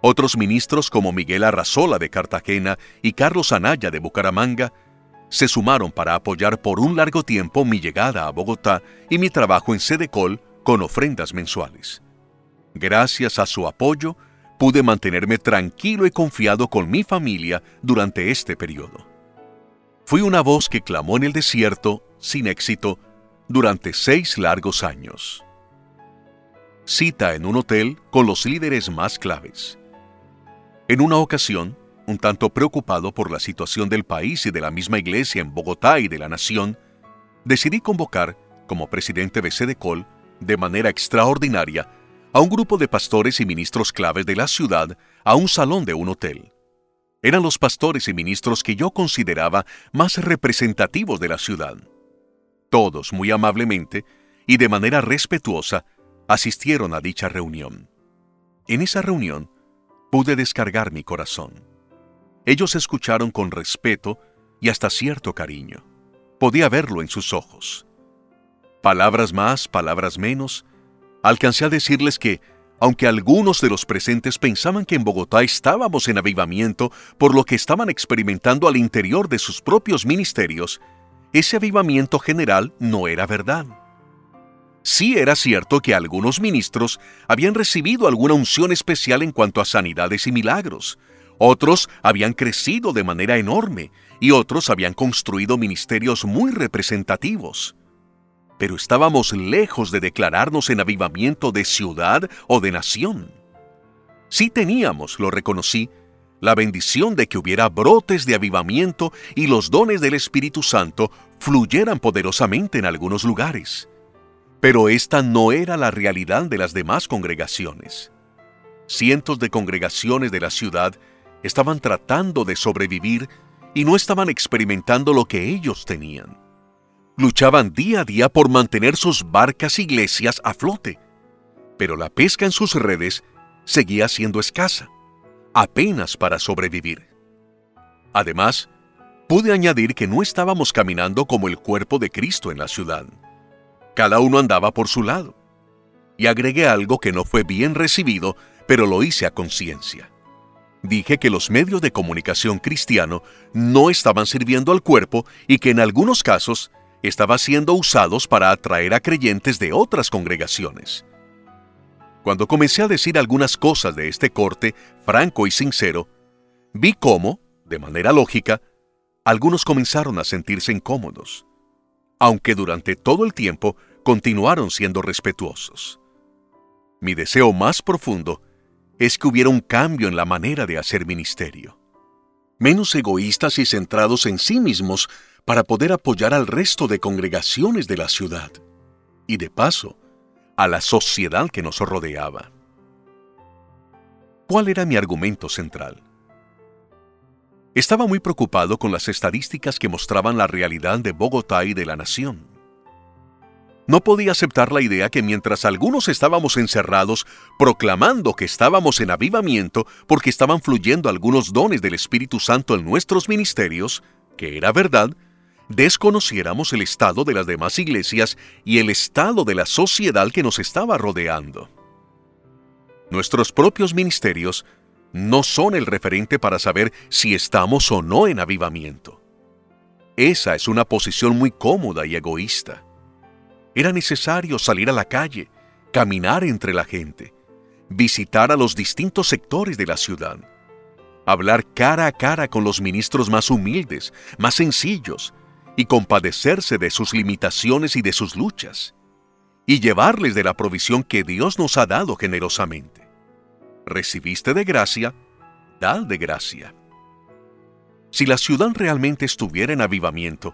Otros ministros como Miguel Arrazola de Cartagena y Carlos Anaya de Bucaramanga se sumaron para apoyar por un largo tiempo mi llegada a Bogotá y mi trabajo en Sedecol con ofrendas mensuales. Gracias a su apoyo, pude mantenerme tranquilo y confiado con mi familia durante este periodo. Fui una voz que clamó en el desierto, sin éxito, durante seis largos años. Cita en un hotel con los líderes más claves. En una ocasión, un tanto preocupado por la situación del país y de la misma iglesia en Bogotá y de la nación, decidí convocar, como presidente de Sedecol, de manera extraordinaria, a un grupo de pastores y ministros claves de la ciudad a un salón de un hotel eran los pastores y ministros que yo consideraba más representativos de la ciudad. Todos, muy amablemente y de manera respetuosa, asistieron a dicha reunión. En esa reunión pude descargar mi corazón. Ellos escucharon con respeto y hasta cierto cariño. Podía verlo en sus ojos. Palabras más, palabras menos, alcancé a decirles que aunque algunos de los presentes pensaban que en Bogotá estábamos en avivamiento por lo que estaban experimentando al interior de sus propios ministerios, ese avivamiento general no era verdad. Sí era cierto que algunos ministros habían recibido alguna unción especial en cuanto a sanidades y milagros, otros habían crecido de manera enorme y otros habían construido ministerios muy representativos pero estábamos lejos de declararnos en avivamiento de ciudad o de nación. Sí teníamos, lo reconocí, la bendición de que hubiera brotes de avivamiento y los dones del Espíritu Santo fluyeran poderosamente en algunos lugares. Pero esta no era la realidad de las demás congregaciones. Cientos de congregaciones de la ciudad estaban tratando de sobrevivir y no estaban experimentando lo que ellos tenían luchaban día a día por mantener sus barcas e iglesias a flote, pero la pesca en sus redes seguía siendo escasa, apenas para sobrevivir. Además, pude añadir que no estábamos caminando como el cuerpo de Cristo en la ciudad. Cada uno andaba por su lado. Y agregué algo que no fue bien recibido, pero lo hice a conciencia. Dije que los medios de comunicación cristiano no estaban sirviendo al cuerpo y que en algunos casos estaba siendo usados para atraer a creyentes de otras congregaciones. Cuando comencé a decir algunas cosas de este corte, franco y sincero, vi cómo, de manera lógica, algunos comenzaron a sentirse incómodos, aunque durante todo el tiempo continuaron siendo respetuosos. Mi deseo más profundo es que hubiera un cambio en la manera de hacer ministerio. Menos egoístas y centrados en sí mismos para poder apoyar al resto de congregaciones de la ciudad. Y de paso, a la sociedad que nos rodeaba. ¿Cuál era mi argumento central? Estaba muy preocupado con las estadísticas que mostraban la realidad de Bogotá y de la nación. No podía aceptar la idea que mientras algunos estábamos encerrados proclamando que estábamos en avivamiento porque estaban fluyendo algunos dones del Espíritu Santo en nuestros ministerios, que era verdad, desconociéramos el estado de las demás iglesias y el estado de la sociedad que nos estaba rodeando. Nuestros propios ministerios no son el referente para saber si estamos o no en avivamiento. Esa es una posición muy cómoda y egoísta. Era necesario salir a la calle, caminar entre la gente, visitar a los distintos sectores de la ciudad, hablar cara a cara con los ministros más humildes, más sencillos, y compadecerse de sus limitaciones y de sus luchas, y llevarles de la provisión que Dios nos ha dado generosamente. Recibiste de gracia, dal de gracia. Si la ciudad realmente estuviera en avivamiento,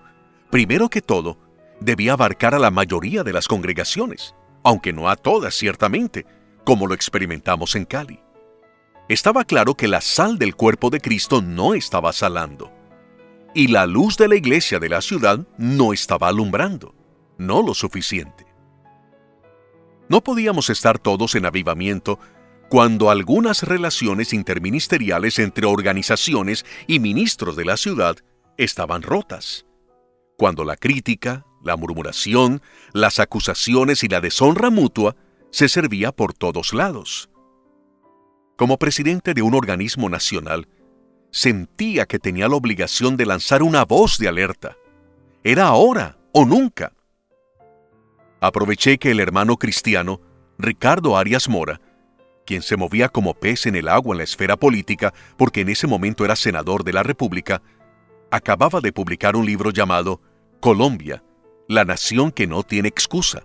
primero que todo, debía abarcar a la mayoría de las congregaciones, aunque no a todas ciertamente, como lo experimentamos en Cali. Estaba claro que la sal del cuerpo de Cristo no estaba salando y la luz de la iglesia de la ciudad no estaba alumbrando, no lo suficiente. No podíamos estar todos en avivamiento cuando algunas relaciones interministeriales entre organizaciones y ministros de la ciudad estaban rotas, cuando la crítica, la murmuración, las acusaciones y la deshonra mutua se servía por todos lados. Como presidente de un organismo nacional, sentía que tenía la obligación de lanzar una voz de alerta. Era ahora o nunca. Aproveché que el hermano cristiano, Ricardo Arias Mora, quien se movía como pez en el agua en la esfera política porque en ese momento era senador de la República, acababa de publicar un libro llamado Colombia, la nación que no tiene excusa,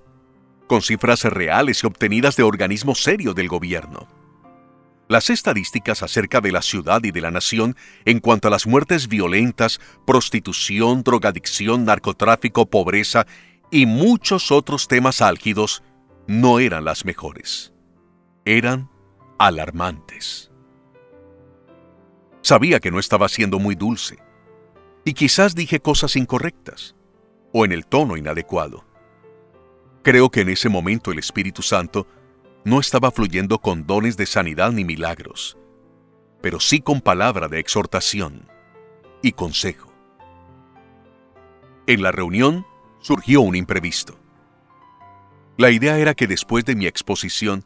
con cifras reales y obtenidas de organismos serios del gobierno. Las estadísticas acerca de la ciudad y de la nación en cuanto a las muertes violentas, prostitución, drogadicción, narcotráfico, pobreza y muchos otros temas álgidos no eran las mejores. Eran alarmantes. Sabía que no estaba siendo muy dulce y quizás dije cosas incorrectas o en el tono inadecuado. Creo que en ese momento el Espíritu Santo no estaba fluyendo con dones de sanidad ni milagros, pero sí con palabra de exhortación y consejo. En la reunión surgió un imprevisto. La idea era que después de mi exposición,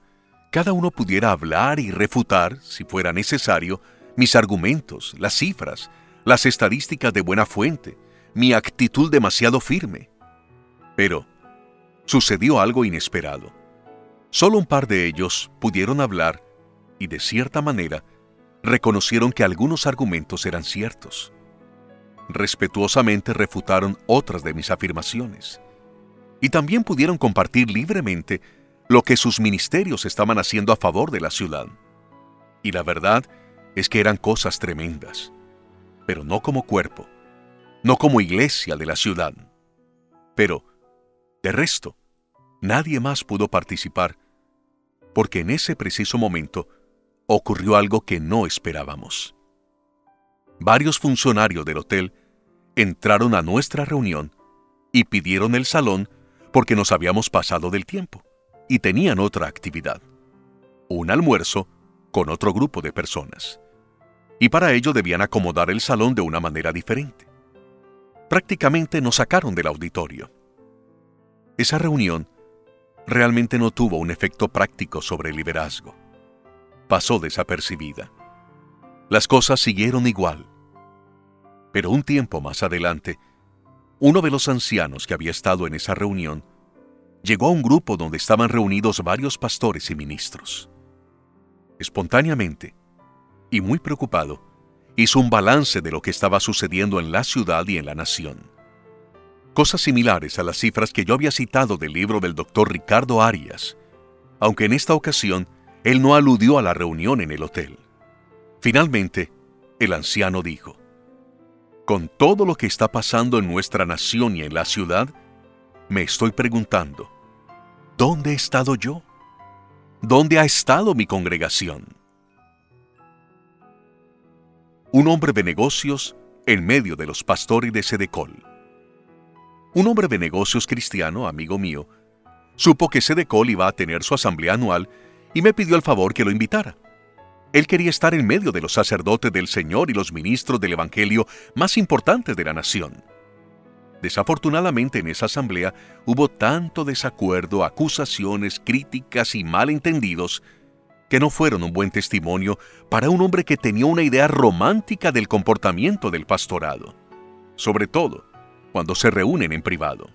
cada uno pudiera hablar y refutar, si fuera necesario, mis argumentos, las cifras, las estadísticas de buena fuente, mi actitud demasiado firme. Pero sucedió algo inesperado Solo un par de ellos pudieron hablar y de cierta manera reconocieron que algunos argumentos eran ciertos. Respetuosamente refutaron otras de mis afirmaciones y también pudieron compartir libremente lo que sus ministerios estaban haciendo a favor de la ciudad. Y la verdad es que eran cosas tremendas, pero no como cuerpo, no como iglesia de la ciudad. Pero, de resto, nadie más pudo participar porque en ese preciso momento ocurrió algo que no esperábamos. Varios funcionarios del hotel entraron a nuestra reunión y pidieron el salón porque nos habíamos pasado del tiempo y tenían otra actividad, un almuerzo con otro grupo de personas. Y para ello debían acomodar el salón de una manera diferente. Prácticamente nos sacaron del auditorio. Esa reunión realmente no tuvo un efecto práctico sobre el liderazgo. Pasó desapercibida. Las cosas siguieron igual. Pero un tiempo más adelante, uno de los ancianos que había estado en esa reunión llegó a un grupo donde estaban reunidos varios pastores y ministros. Espontáneamente, y muy preocupado, hizo un balance de lo que estaba sucediendo en la ciudad y en la nación cosas similares a las cifras que yo había citado del libro del doctor Ricardo Arias, aunque en esta ocasión él no aludió a la reunión en el hotel. Finalmente, el anciano dijo, Con todo lo que está pasando en nuestra nación y en la ciudad, me estoy preguntando, ¿dónde he estado yo? ¿Dónde ha estado mi congregación? Un hombre de negocios en medio de los pastores de Sedecol. Un hombre de negocios cristiano, amigo mío, supo que Sedecol iba a tener su asamblea anual y me pidió el favor que lo invitara. Él quería estar en medio de los sacerdotes del Señor y los ministros del Evangelio más importantes de la nación. Desafortunadamente en esa asamblea hubo tanto desacuerdo, acusaciones, críticas y malentendidos que no fueron un buen testimonio para un hombre que tenía una idea romántica del comportamiento del pastorado, sobre todo cuando se reúnen en privado.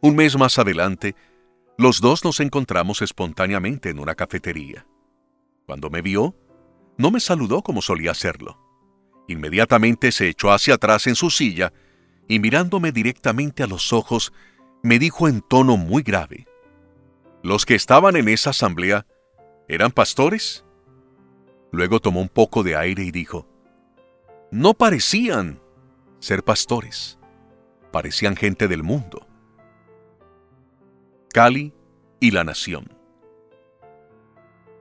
Un mes más adelante, los dos nos encontramos espontáneamente en una cafetería. Cuando me vio, no me saludó como solía hacerlo. Inmediatamente se echó hacia atrás en su silla y mirándome directamente a los ojos, me dijo en tono muy grave, ¿Los que estaban en esa asamblea eran pastores? Luego tomó un poco de aire y dijo, No parecían ser pastores, parecían gente del mundo. Cali y la Nación.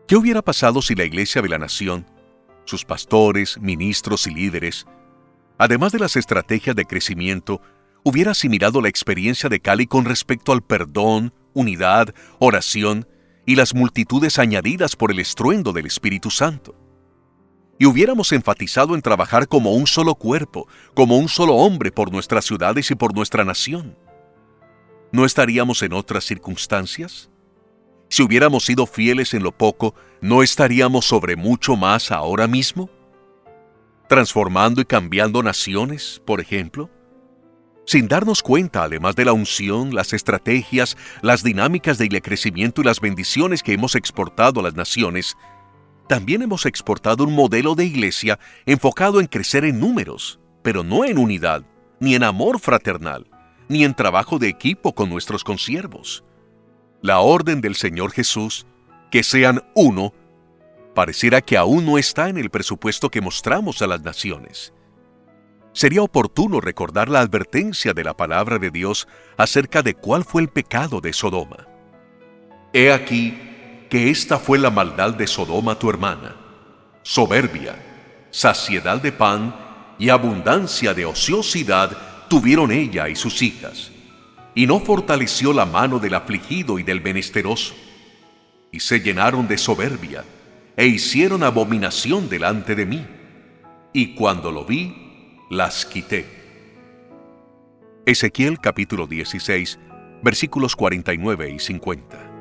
¿Qué hubiera pasado si la Iglesia de la Nación, sus pastores, ministros y líderes, además de las estrategias de crecimiento, hubiera asimilado la experiencia de Cali con respecto al perdón, unidad, oración y las multitudes añadidas por el estruendo del Espíritu Santo. Y hubiéramos enfatizado en trabajar como un solo cuerpo, como un solo hombre por nuestras ciudades y por nuestra nación. ¿No estaríamos en otras circunstancias? Si hubiéramos sido fieles en lo poco, ¿no estaríamos sobre mucho más ahora mismo? transformando y cambiando naciones, por ejemplo? Sin darnos cuenta, además de la unción, las estrategias, las dinámicas de crecimiento y las bendiciones que hemos exportado a las naciones, también hemos exportado un modelo de iglesia enfocado en crecer en números, pero no en unidad, ni en amor fraternal, ni en trabajo de equipo con nuestros consiervos. La orden del Señor Jesús, que sean uno, pareciera que aún no está en el presupuesto que mostramos a las naciones. Sería oportuno recordar la advertencia de la palabra de Dios acerca de cuál fue el pecado de Sodoma. He aquí que esta fue la maldad de Sodoma tu hermana, soberbia, saciedad de pan y abundancia de ociosidad tuvieron ella y sus hijas, y no fortaleció la mano del afligido y del menesteroso, y se llenaron de soberbia, e hicieron abominación delante de mí, y cuando lo vi, las quité. Ezequiel capítulo 16, versículos 49 y 50.